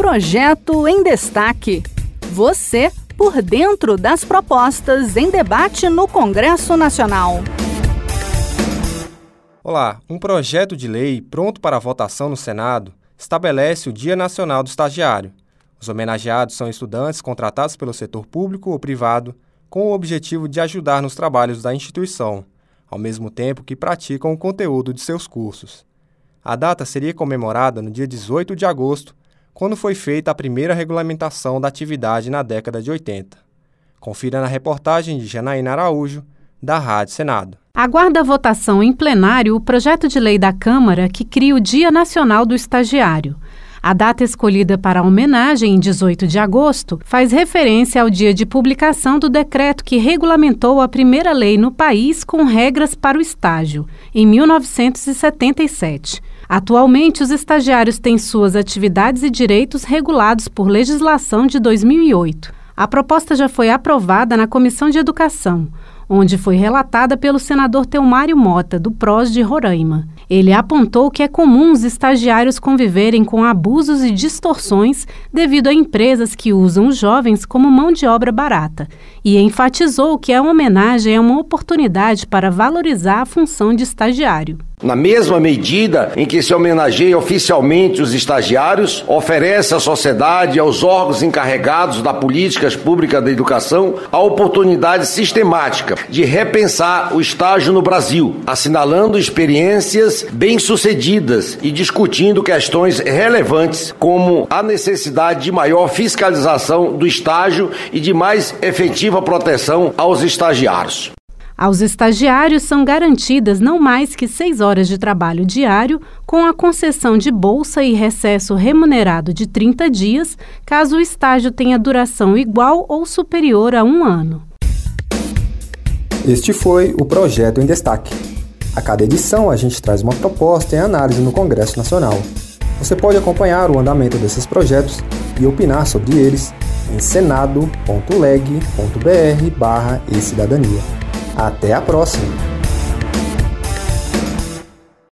Projeto em Destaque. Você por dentro das propostas em debate no Congresso Nacional. Olá, um projeto de lei pronto para votação no Senado estabelece o Dia Nacional do Estagiário. Os homenageados são estudantes contratados pelo setor público ou privado com o objetivo de ajudar nos trabalhos da instituição, ao mesmo tempo que praticam o conteúdo de seus cursos. A data seria comemorada no dia 18 de agosto, quando foi feita a primeira regulamentação da atividade na década de 80. Confira na reportagem de Janaína Araújo, da Rádio Senado. Aguarda a votação em plenário o projeto de lei da Câmara que cria o Dia Nacional do Estagiário. A data escolhida para a homenagem, em 18 de agosto, faz referência ao dia de publicação do decreto que regulamentou a primeira lei no país com regras para o estágio, em 1977. Atualmente, os estagiários têm suas atividades e direitos regulados por legislação de 2008. A proposta já foi aprovada na Comissão de Educação onde foi relatada pelo senador Teomário Mota, do PROS de Roraima. Ele apontou que é comum os estagiários conviverem com abusos e distorções devido a empresas que usam os jovens como mão de obra barata e enfatizou que a homenagem é uma oportunidade para valorizar a função de estagiário. Na mesma medida em que se homenageia oficialmente os estagiários, oferece à sociedade e aos órgãos encarregados da políticas públicas da educação a oportunidade sistemática de repensar o estágio no Brasil, assinalando experiências bem-sucedidas e discutindo questões relevantes como a necessidade de maior fiscalização do estágio e de mais efetiva proteção aos estagiários. Aos estagiários são garantidas não mais que seis horas de trabalho diário, com a concessão de bolsa e recesso remunerado de 30 dias, caso o estágio tenha duração igual ou superior a um ano. Este foi o Projeto em Destaque. A cada edição, a gente traz uma proposta em análise no Congresso Nacional. Você pode acompanhar o andamento desses projetos e opinar sobre eles em senado.leg.br/e-cidadania. Até a próxima!